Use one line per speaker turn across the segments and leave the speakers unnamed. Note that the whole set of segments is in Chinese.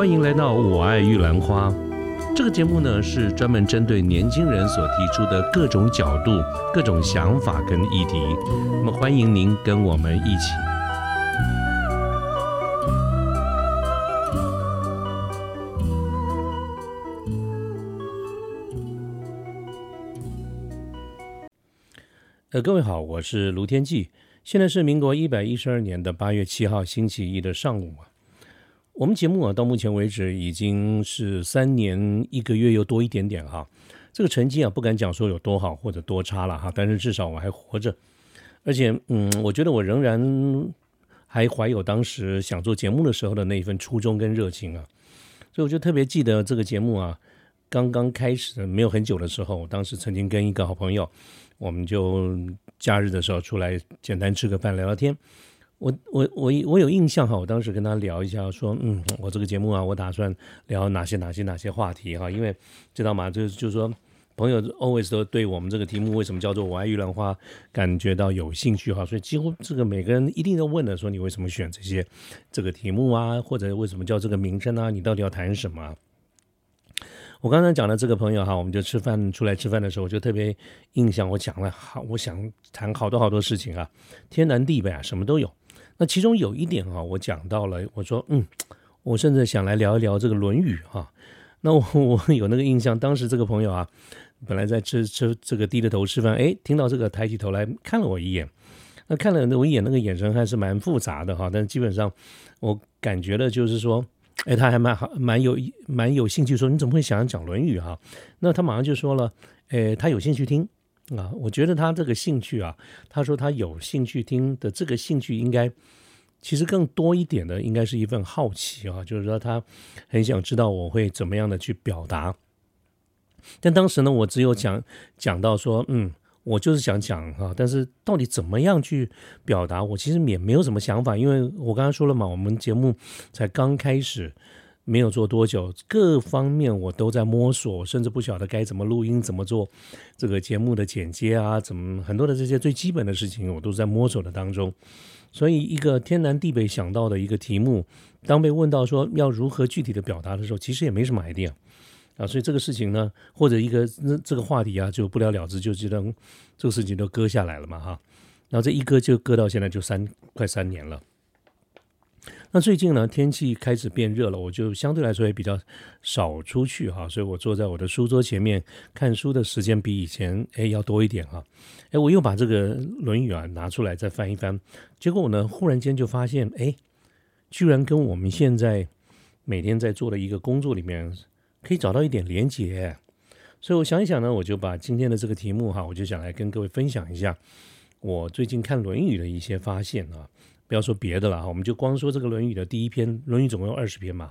欢迎来到《我爱玉兰花》这个节目呢，是专门针对年轻人所提出的各种角度、各种想法跟议题。那么，欢迎您跟我们一起。呃，各位好，我是卢天记，现在是民国一百一十二年的八月七号星期一的上午啊。我们节目啊，到目前为止已经是三年一个月又多一点点哈。这个成绩啊，不敢讲说有多好或者多差了哈，但是至少我还活着，而且嗯，我觉得我仍然还怀有当时想做节目的时候的那一份初衷跟热情啊。所以我就特别记得这个节目啊，刚刚开始没有很久的时候，我当时曾经跟一个好朋友。我们就假日的时候出来简单吃个饭聊聊天。我我我我有印象哈，我当时跟他聊一下，说嗯，我这个节目啊，我打算聊哪些哪些哪些话题哈，因为知道吗？就就是说，朋友 always 都对我们这个题目为什么叫做我爱玉兰花感觉到有兴趣哈，所以几乎这个每个人一定都问的说你为什么选这些这个题目啊，或者为什么叫这个名称啊？你到底要谈什么？我刚才讲的这个朋友哈，我们就吃饭出来吃饭的时候，我就特别印象，我讲了好，我想谈好多好多事情啊，天南地北啊，什么都有。那其中有一点哈，我讲到了，我说嗯，我甚至想来聊一聊这个《论语》哈。那我 我有那个印象，当时这个朋友啊，本来在吃吃这个低着头吃饭，哎，听到这个抬起头来看了我一眼，那看了我一眼，那个眼神还是蛮复杂的哈。但是基本上我感觉的就是说。哎，他还蛮好，蛮有蛮有兴趣说，你怎么会想要讲《论语》哈？那他马上就说了，哎，他有兴趣听啊。我觉得他这个兴趣啊，他说他有兴趣听的这个兴趣，应该其实更多一点的，应该是一份好奇啊，就是说他很想知道我会怎么样的去表达。但当时呢，我只有讲讲到说，嗯。我就是想讲哈，但是到底怎么样去表达，我其实也没有什么想法，因为我刚刚说了嘛，我们节目才刚开始，没有做多久，各方面我都在摸索，甚至不晓得该怎么录音，怎么做这个节目的剪接啊，怎么很多的这些最基本的事情，我都在摸索的当中。所以一个天南地北想到的一个题目，当被问到说要如何具体的表达的时候，其实也没什么 idea。啊，所以这个事情呢，或者一个那这个话题啊，就不了了之，就只能这个事情都搁下来了嘛，哈。然后这一搁就搁到现在就三快三年了。那最近呢，天气开始变热了，我就相对来说也比较少出去哈，所以我坐在我的书桌前面看书的时间比以前哎要多一点哈。哎，我又把这个《论语》啊拿出来再翻一翻，结果我呢忽然间就发现，哎，居然跟我们现在每天在做的一个工作里面。可以找到一点连结，所以我想一想呢，我就把今天的这个题目哈，我就想来跟各位分享一下我最近看《论语》的一些发现啊。不要说别的了哈，我们就光说这个《论语》的第一篇，《论语》总共有二十篇嘛。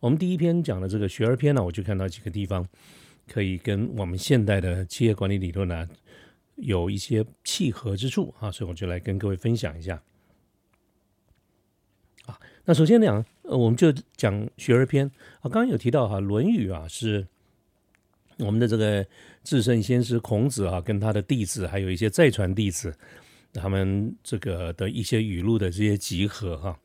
我们第一篇讲的这个学而篇呢，我就看到几个地方可以跟我们现代的企业管理理论呢有一些契合之处啊，所以我就来跟各位分享一下。啊，那首先讲。呃，我们就讲学而篇啊，刚刚有提到哈，《论语》啊是我们的这个至圣先师孔子啊，跟他的弟子，还有一些再传弟子，他们这个的一些语录的这些集合哈。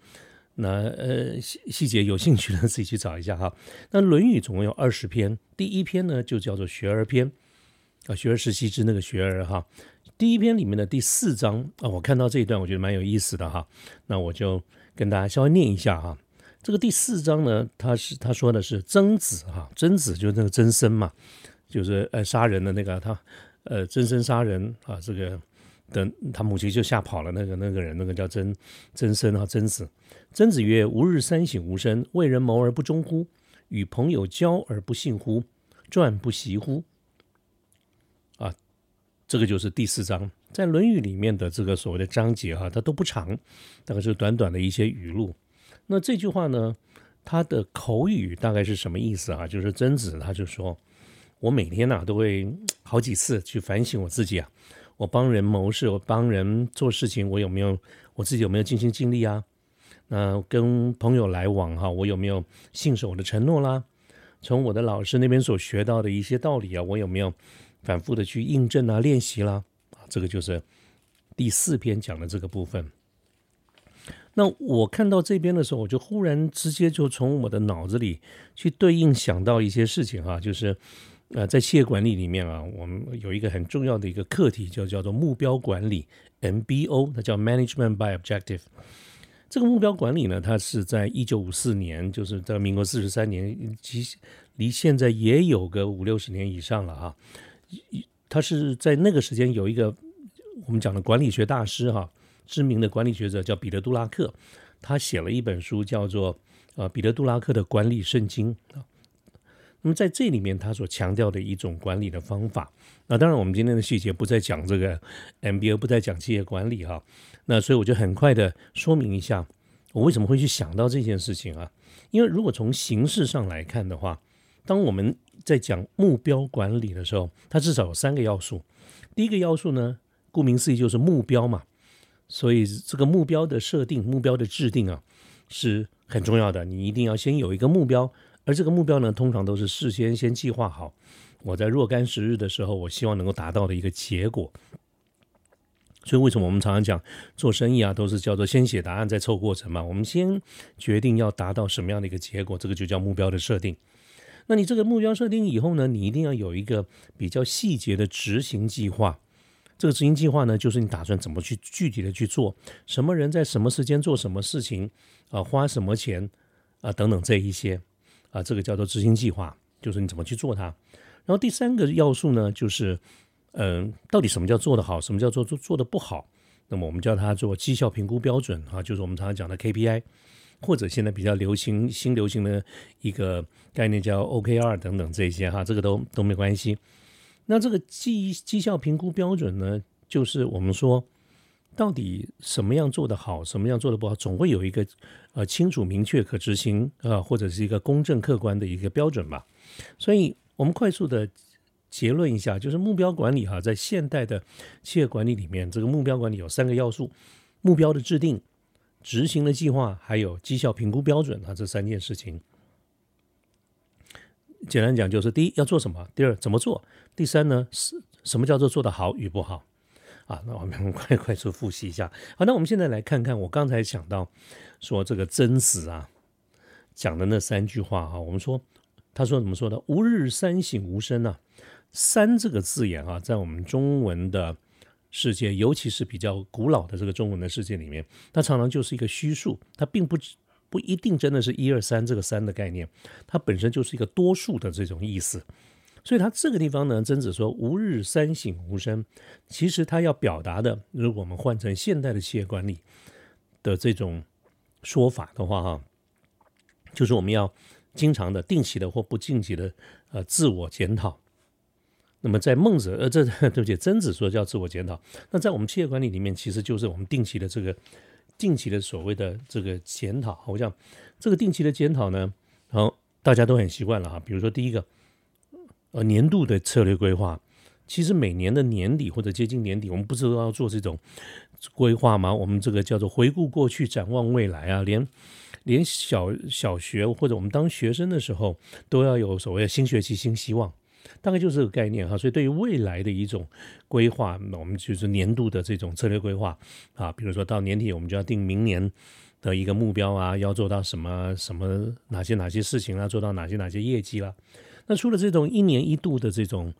那呃细细节有兴趣的自己去找一下哈。那《论语》总共有二十篇，第一篇呢就叫做学而篇啊，学而时习之那个学而哈。第一篇里面的第四章啊，我看到这一段我觉得蛮有意思的哈，那我就跟大家稍微念一下哈。这个第四章呢，他是他说的是曾子哈，曾子就是那个曾参嘛，就是呃杀人的那个他，呃曾参杀人啊，这个的他母亲就吓跑了那个那个人，那个叫曾曾生啊，曾子。曾子曰：“吾日三省吾身：为人谋而不忠乎？与朋友交而不信乎？传不习乎？”啊，这个就是第四章，在《论语》里面的这个所谓的章节哈，它都不长，大概是短短的一些语录。那这句话呢？他的口语大概是什么意思啊？就是曾子他就说：“我每天呐都会好几次去反省我自己啊，我帮人谋事，我帮人做事情，我有没有我自己有没有尽心尽力啊？那跟朋友来往哈，我有没有信守我的承诺啦？从我的老师那边所学到的一些道理啊，我有没有反复的去印证啊、练习啦？啊，这个就是第四篇讲的这个部分。”那我看到这边的时候，我就忽然直接就从我的脑子里去对应想到一些事情哈，就是呃，在企业管理里面啊，我们有一个很重要的一个课题，就叫做目标管理 （MBO），它叫 Management by Objective。这个目标管理呢，它是在一九五四年，就是在民国四十三年，其离现在也有个五六十年以上了哈。它是在那个时间有一个我们讲的管理学大师哈。知名的管理学者叫彼得·杜拉克，他写了一本书，叫做《呃彼得·杜拉克的管理圣经》啊。那么在这里面，他所强调的一种管理的方法，那当然我们今天的细节不再讲这个 MBA，不再讲企业管理哈。那所以我就很快的说明一下，我为什么会去想到这件事情啊？因为如果从形式上来看的话，当我们在讲目标管理的时候，它至少有三个要素。第一个要素呢，顾名思义就是目标嘛。所以这个目标的设定、目标的制定啊，是很重要的。你一定要先有一个目标，而这个目标呢，通常都是事先先计划好。我在若干时日的时候，我希望能够达到的一个结果。所以为什么我们常常讲做生意啊，都是叫做先写答案再凑过程嘛？我们先决定要达到什么样的一个结果，这个就叫目标的设定。那你这个目标设定以后呢，你一定要有一个比较细节的执行计划。这个执行计划呢，就是你打算怎么去具体的去做，什么人在什么时间做什么事情啊，花什么钱啊等等这一些啊，这个叫做执行计划，就是你怎么去做它。然后第三个要素呢，就是嗯，到底什么叫做得好，什么叫做做做的不好？那么我们叫它做绩效评估标准啊，就是我们常常讲的 KPI，或者现在比较流行新流行的一个概念叫 OKR 等等这些哈，这个都都没关系。那这个绩绩效评估标准呢，就是我们说到底什么样做得好，什么样做得不好，总会有一个呃清楚明确可执行啊，或者是一个公正客观的一个标准吧。所以，我们快速的结论一下，就是目标管理哈，在现代的企业管理里面，这个目标管理有三个要素：目标的制定、执行的计划，还有绩效评估标准啊，这三件事情。简单讲就是：第一要做什么；第二怎么做；第三呢是什么叫做做得好与不好啊？那我们 快快速复习一下。好，那我们现在来看看我刚才讲到说这个真实啊讲的那三句话哈。我们说他说怎么说的？吾日三省吾身呐。三这个字眼啊，在我们中文的世界，尤其是比较古老的这个中文的世界里面，它常常就是一个虚数，它并不。不一定真的是一二三这个三的概念，它本身就是一个多数的这种意思，所以它这个地方呢，曾子说“吾日三省吾身”，其实它要表达的，如果我们换成现代的企业管理的这种说法的话，哈，就是我们要经常的、定期的或不定期的呃自我检讨。那么在孟子呃这对不起，曾子说叫自我检讨，那在我们企业管理里面，其实就是我们定期的这个。定期的所谓的这个检讨，我想这个定期的检讨呢，然后大家都很习惯了哈。比如说第一个，呃，年度的策略规划，其实每年的年底或者接近年底，我们不是都要做这种规划吗？我们这个叫做回顾过去，展望未来啊，连连小小学或者我们当学生的时候，都要有所谓的新学期新希望。大概就是这个概念哈，所以对于未来的一种规划，那我们就是年度的这种策略规划啊，比如说到年底我们就要定明年的一个目标啊，要做到什么什么哪些哪些事情啊，做到哪些哪些业绩啦。那除了这种一年一度的这种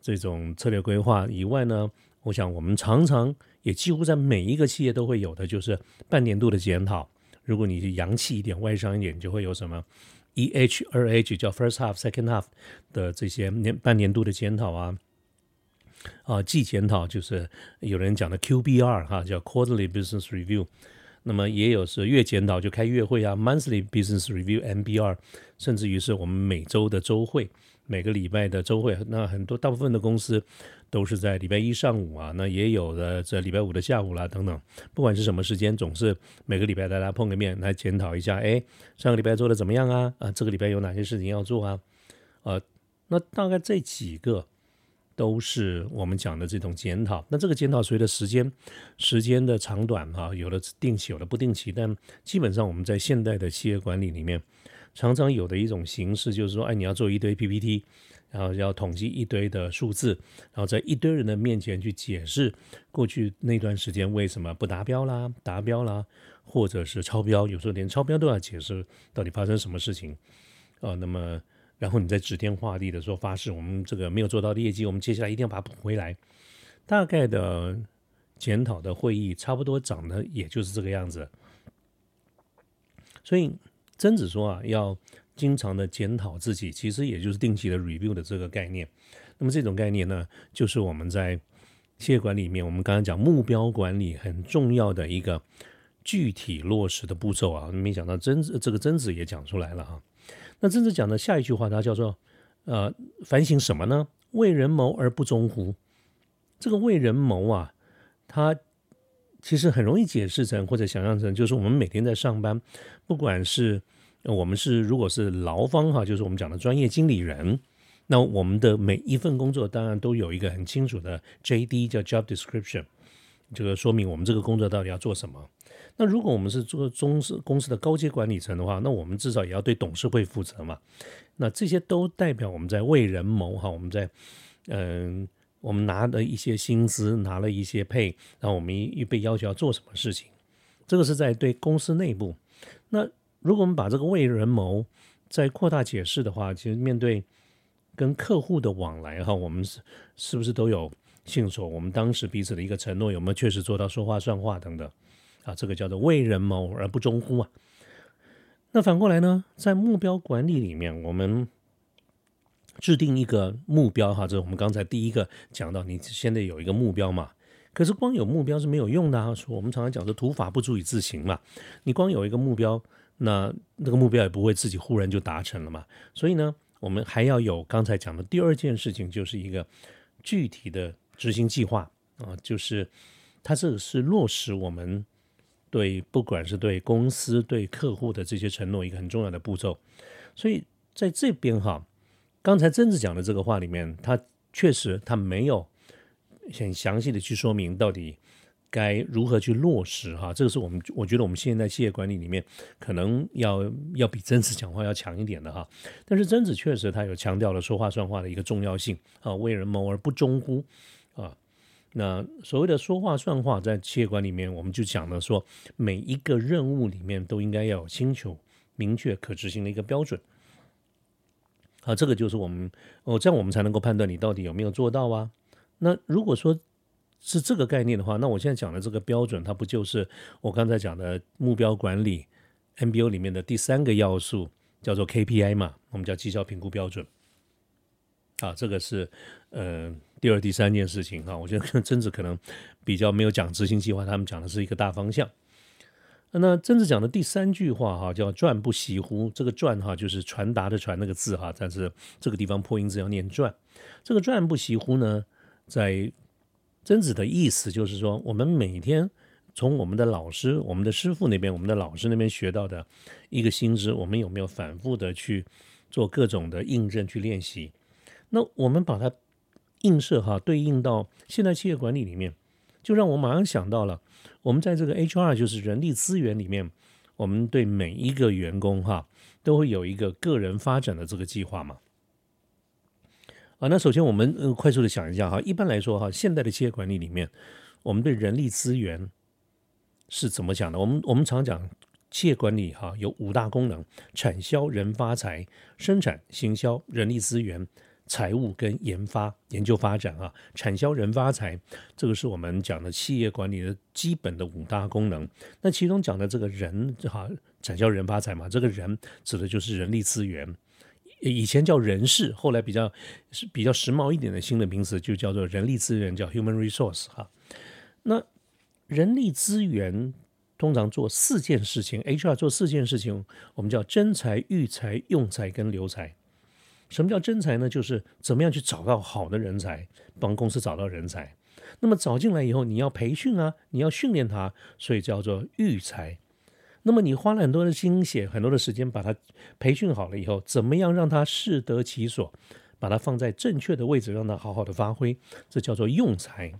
这种策略规划以外呢，我想我们常常也几乎在每一个企业都会有的，就是半年度的检讨。如果你是洋气一点、外商一点，就会有什么？E H 二 H 叫 First Half Second Half 的这些年半年度的检讨啊，啊季检讨就是有人讲的 Q B R 哈叫 Quarterly Business Review，那么也有是月检讨就开月会啊 Monthly Business Review M B R，甚至于是我们每周的周会。每个礼拜的周会，那很多大部分的公司都是在礼拜一上午啊，那也有的在礼拜五的下午啦等等，不管是什么时间，总是每个礼拜大家碰个面来检讨一下，哎，上个礼拜做的怎么样啊？啊，这个礼拜有哪些事情要做啊？呃，那大概这几个都是我们讲的这种检讨。那这个检讨随着时间时间的长短哈，有的定期，有的不定期，但基本上我们在现代的企业管理里面。常常有的一种形式就是说，哎，你要做一堆 PPT，然后要统计一堆的数字，然后在一堆人的面前去解释过去那段时间为什么不达标啦、达标啦，或者是超标，有时候连超标都要解释到底发生什么事情啊。那么，然后你在指天画地的说发誓，我们这个没有做到的业绩，我们接下来一定要把它补回来。大概的检讨的会议，差不多长得也就是这个样子。所以曾子说啊，要。经常的检讨自己，其实也就是定期的 review 的这个概念。那么这种概念呢，就是我们在企业管理里面，我们刚刚讲目标管理很重要的一个具体落实的步骤啊。没想到曾子这个曾子也讲出来了哈。那曾子讲的下一句话，他叫做呃反省什么呢？为人谋而不忠乎？这个为人谋啊，他其实很容易解释成或者想象成，就是我们每天在上班，不管是我们是如果是劳方哈，就是我们讲的专业经理人，那我们的每一份工作当然都有一个很清楚的 J.D. 叫 Job Description，这个说明我们这个工作到底要做什么。那如果我们是做中司公司的高阶管理层的话，那我们至少也要对董事会负责嘛。那这些都代表我们在为人谋哈，我们在嗯，我们拿了一些薪资，拿了一些配，然后我们一被要求要做什么事情，这个是在对公司内部那。如果我们把这个为人谋再扩大解释的话，其实面对跟客户的往来哈，我们是是不是都有信守我们当时彼此的一个承诺？有没有确实做到说话算话等等？啊，这个叫做为人谋而不忠乎啊。那反过来呢，在目标管理里面，我们制定一个目标哈，这是我们刚才第一个讲到，你现在有一个目标嘛？可是光有目标是没有用的啊。说我们常常讲说，土法不足以自行嘛。你光有一个目标。那那个目标也不会自己忽然就达成了嘛，所以呢，我们还要有刚才讲的第二件事情，就是一个具体的执行计划啊，就是它这个是落实我们对不管是对公司对客户的这些承诺一个很重要的步骤。所以在这边哈，刚才曾子讲的这个话里面，他确实他没有很详细的去说明到底。该如何去落实哈？这个是我们我觉得我们现在企业管理里面可能要要比曾子讲话要强一点的哈。但是曾子确实他有强调了说话算话的一个重要性啊，为人谋而不忠乎。那所谓的说话算话，在企业管理里面，我们就讲了说，每一个任务里面都应该要有清楚、明确、可执行的一个标准。啊，这个就是我们哦，这样我们才能够判断你到底有没有做到啊。那如果说，是这个概念的话，那我现在讲的这个标准，它不就是我刚才讲的目标管理 MBO 里面的第三个要素，叫做 KPI 嘛？我们叫绩效评估标准。啊，这个是呃第二、第三件事情哈。我觉得曾子可能比较没有讲执行计划，他们讲的是一个大方向。那曾子讲的第三句话哈，叫“传不习乎”。这个“传”哈，就是传达的“传”那个字哈，但是这个地方破音字要念“传”。这个“传不习乎”呢，在曾子的意思就是说，我们每天从我们的老师、我们的师傅那边、我们的老师那边学到的一个新知，我们有没有反复的去做各种的印证、去练习？那我们把它映射哈，对应到现代企业管理里面，就让我马上想到了，我们在这个 HR 就是人力资源里面，我们对每一个员工哈，都会有一个个人发展的这个计划嘛。啊，那首先我们呃快速的想一下哈，一般来说哈，现代的企业管理里面，我们对人力资源是怎么讲的？我们我们常讲企业管理哈有五大功能：产销人发财、生产行销、人力资源、财务跟研发研究发展啊。产销人发财，这个是我们讲的企业管理的基本的五大功能。那其中讲的这个人哈，产销人发财嘛，这个人指的就是人力资源。以前叫人事，后来比较是比较时髦一点的新的名词，就叫做人力资源，叫 human resource 哈。那人力资源通常做四件事情，HR 做四件事情，我们叫真才、育才、用才跟留才。什么叫真才呢？就是怎么样去找到好的人才，帮公司找到人才。那么找进来以后，你要培训啊，你要训练他，所以叫做育才。那么你花了很多的心血，很多的时间把他培训好了以后，怎么样让他适得其所，把他放在正确的位置，让他好好的发挥，这叫做用才。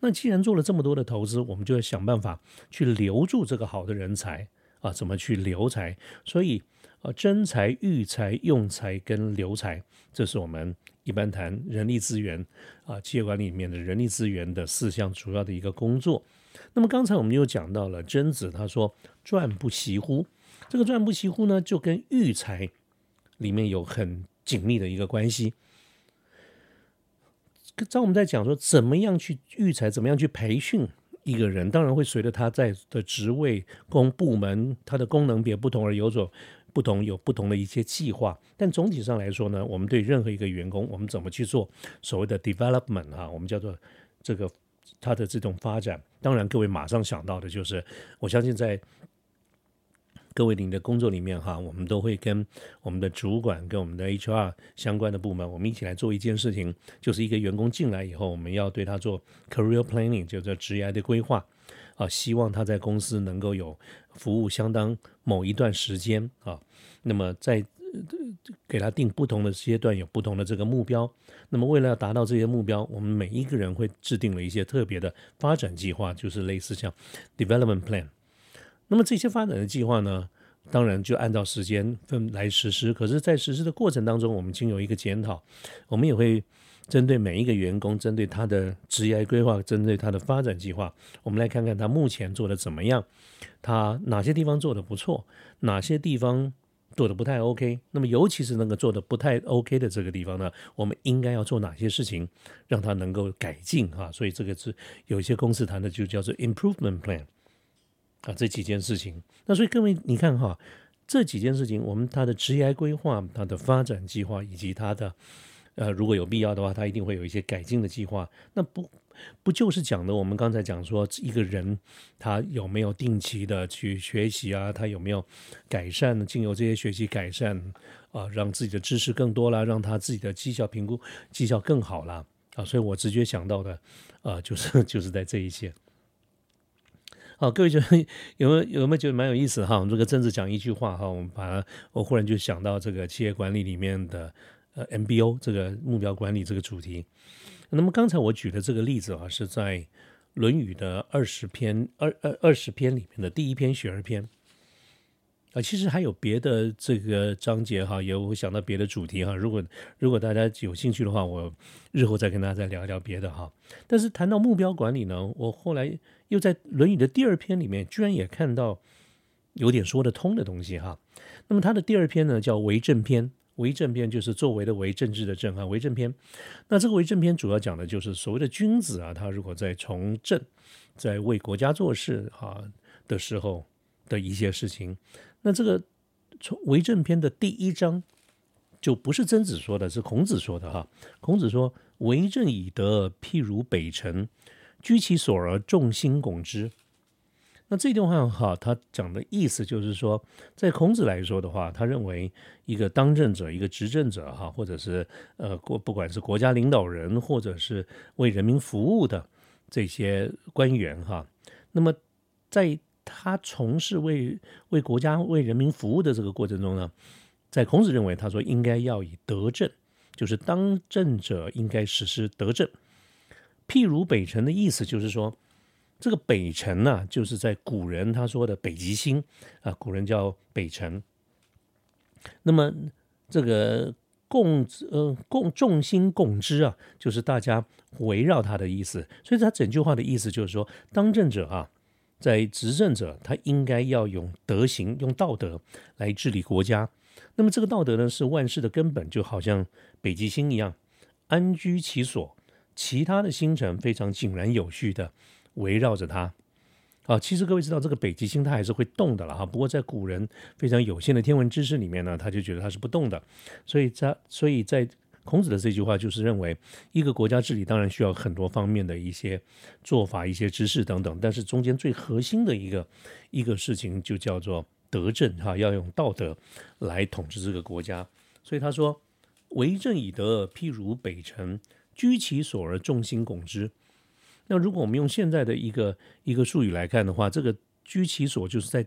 那既然做了这么多的投资，我们就要想办法去留住这个好的人才啊，怎么去留才？所以啊，真才、育才、用才跟留才，这是我们一般谈人力资源啊，企业管理里面的人力资源的四项主要的一个工作。那么刚才我们又讲到了曾子，他说“传不习乎”，这个“传不习乎”呢，就跟育才里面有很紧密的一个关系。当我们在讲说怎么样去育才，怎么样去培训。一个人当然会随着他在的职位、公部门、他的功能别不同而有所不同，有不同的一些计划。但总体上来说呢，我们对任何一个员工，我们怎么去做所谓的 development 哈，我们叫做这个他的这种发展。当然，各位马上想到的就是，我相信在。各位，您的工作里面哈，我们都会跟我们的主管、跟我们的 HR 相关的部门，我们一起来做一件事情，就是一个员工进来以后，我们要对他做 career planning，就叫职业的规划啊，希望他在公司能够有服务相当某一段时间啊。那么在给他定不同的阶段，有不同的这个目标。那么为了要达到这些目标，我们每一个人会制定了一些特别的发展计划，就是类似像 development plan。那么这些发展的计划呢，当然就按照时间分来实施。可是，在实施的过程当中，我们经有一个检讨，我们也会针对每一个员工，针对他的职业规划，针对他的发展计划，我们来看看他目前做的怎么样，他哪些地方做的不错，哪些地方做的不太 OK。那么，尤其是那个做的不太 OK 的这个地方呢，我们应该要做哪些事情，让他能够改进哈？所以，这个是有一些公司谈的就叫做 improvement plan。啊，这几件事情，那所以各位，你看哈，这几件事情，我们他的职业规划、他的发展计划，以及他的呃，如果有必要的话，他一定会有一些改进的计划。那不不就是讲的我们刚才讲说，一个人他有没有定期的去学习啊？他有没有改善，经由这些学习改善啊，让自己的知识更多了，让他自己的绩效评估绩效更好了啊？所以我直觉想到的啊，就是 就是在这一些。好，各位觉得有没有有没有觉得蛮有意思哈？我们这个政治讲一句话哈，我们把它，我忽然就想到这个企业管理里面的呃 MBO 这个目标管理这个主题。那么刚才我举的这个例子啊，是在《论语》的二十篇二二二十篇里面的第一篇学而篇。啊，其实还有别的这个章节哈，也会想到别的主题哈。如果如果大家有兴趣的话，我日后再跟大家再聊一聊别的哈。但是谈到目标管理呢，我后来又在《论语》的第二篇里面，居然也看到有点说得通的东西哈。那么它的第二篇呢，叫《为政篇》，为政篇就是作为的为政治的政哈，为政篇。那这个为政篇主要讲的就是所谓的君子啊，他如果在从政，在为国家做事哈的时候的一些事情。那这个从为政篇的第一章就不是曾子说的，是孔子说的哈。孔子说：“为政以德，譬如北辰，居其所而众星拱之。”那这段话哈，他讲的意思就是说，在孔子来说的话，他认为一个当政者、一个执政者哈，或者是呃国，不管是国家领导人，或者是为人民服务的这些官员哈，那么在他从事为为国家为人民服务的这个过程中呢，在孔子认为，他说应该要以德政，就是当政者应该实施德政。譬如北辰的意思就是说，这个北辰呢，就是在古人他说的北极星啊，古人叫北辰。那么这个共呃共众星共之啊，就是大家围绕他的意思。所以他整句话的意思就是说，当政者啊。在执政者，他应该要用德行、用道德来治理国家。那么，这个道德呢，是万事的根本，就好像北极星一样，安居其所，其他的星辰非常井然有序的围绕着它。啊，其实各位知道，这个北极星它还是会动的了哈。不过，在古人非常有限的天文知识里面呢，他就觉得它是不动的。所以在，所以在。孔子的这句话就是认为，一个国家治理当然需要很多方面的一些做法、一些知识等等，但是中间最核心的一个一个事情就叫做德政哈，要用道德来统治这个国家。所以他说：“为政以德，譬如北辰，居其所而众星拱之。”那如果我们用现在的一个一个术语来看的话，这个居其所就是在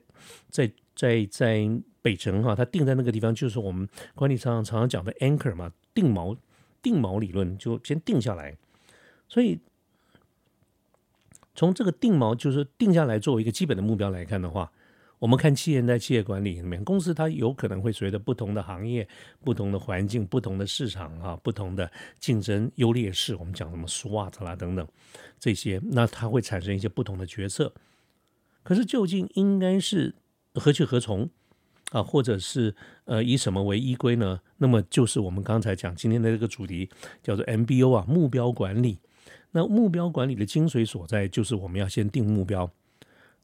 在在在北城哈，它定在那个地方，就是我们管理常常常常讲的 anchor 嘛。定锚，定锚理论就先定下来，所以从这个定锚就是定下来作为一个基本的目标来看的话，我们看企业在企业管理里面，公司它有可能会随着不同的行业、不同的环境、不同的市场啊、不同的竞争优劣势，我们讲什么 SWOT 啦等等这些，那它会产生一些不同的决策。可是究竟应该是何去何从啊，或者是呃以什么为依归呢？那么就是我们刚才讲今天的这个主题叫做 MBO 啊，目标管理。那目标管理的精髓所在就是我们要先定目标。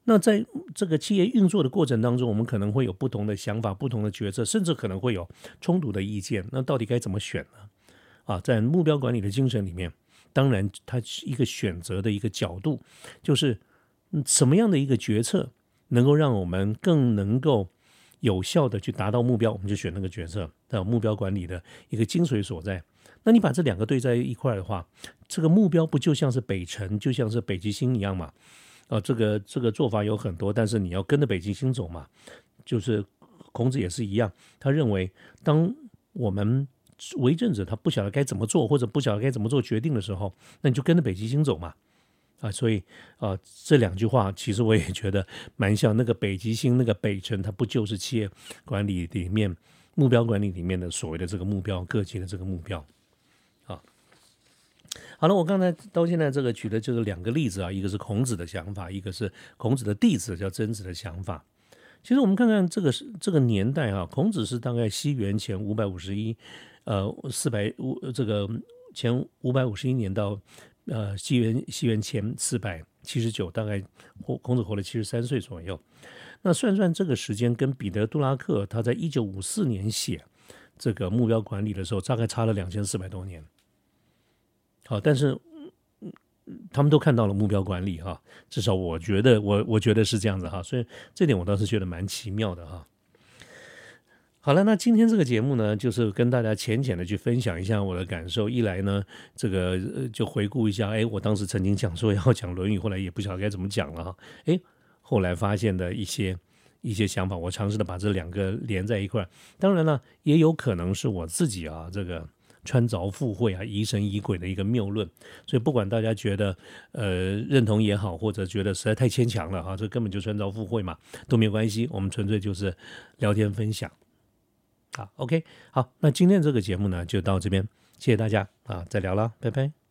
那在这个企业运作的过程当中，我们可能会有不同的想法、不同的决策，甚至可能会有冲突的意见。那到底该怎么选呢？啊，在目标管理的精神里面，当然它是一个选择的一个角度，就是什么样的一个决策能够让我们更能够有效的去达到目标，我们就选那个决策。的目标管理的一个精髓所在。那你把这两个对在一块的话，这个目标不就像是北辰，就像是北极星一样嘛？啊，这个这个做法有很多，但是你要跟着北极星走嘛。就是孔子也是一样，他认为，当我们为政者他不晓得该怎么做，或者不晓得该怎么做决定的时候，那你就跟着北极星走嘛。啊，所以啊，这两句话其实我也觉得蛮像那个北极星那个北辰，它不就是企业管理里面目标管理里面的所谓的这个目标，各级的这个目标。好了，我刚才到现在这个举的就是两个例子啊，一个是孔子的想法，一个是孔子的弟子叫曾子的想法。其实我们看看这个是这个年代啊，孔子是大概西元前五百五十一，呃，四百五这个前五百五十一年到呃西元西元前四百七十九，大概活孔子活了七十三岁左右。那算算这个时间，跟彼得·杜拉克他在一九五四年写这个目标管理的时候，大概差了两千四百多年。好，但是他们都看到了目标管理哈，至少我觉得我我觉得是这样子哈，所以这点我倒是觉得蛮奇妙的哈。好了，那今天这个节目呢，就是跟大家浅浅的去分享一下我的感受。一来呢，这个就回顾一下，哎，我当时曾经讲说要讲《论语》，后来也不晓得该怎么讲了哈。哎，后来发现的一些一些想法，我尝试的把这两个连在一块。当然了，也有可能是我自己啊，这个。穿凿附会啊，疑神疑鬼的一个谬论，所以不管大家觉得呃认同也好，或者觉得实在太牵强了啊，这根本就穿凿附会嘛，都没有关系，我们纯粹就是聊天分享。啊，OK，好，那今天这个节目呢就到这边，谢谢大家啊，再聊了，拜拜。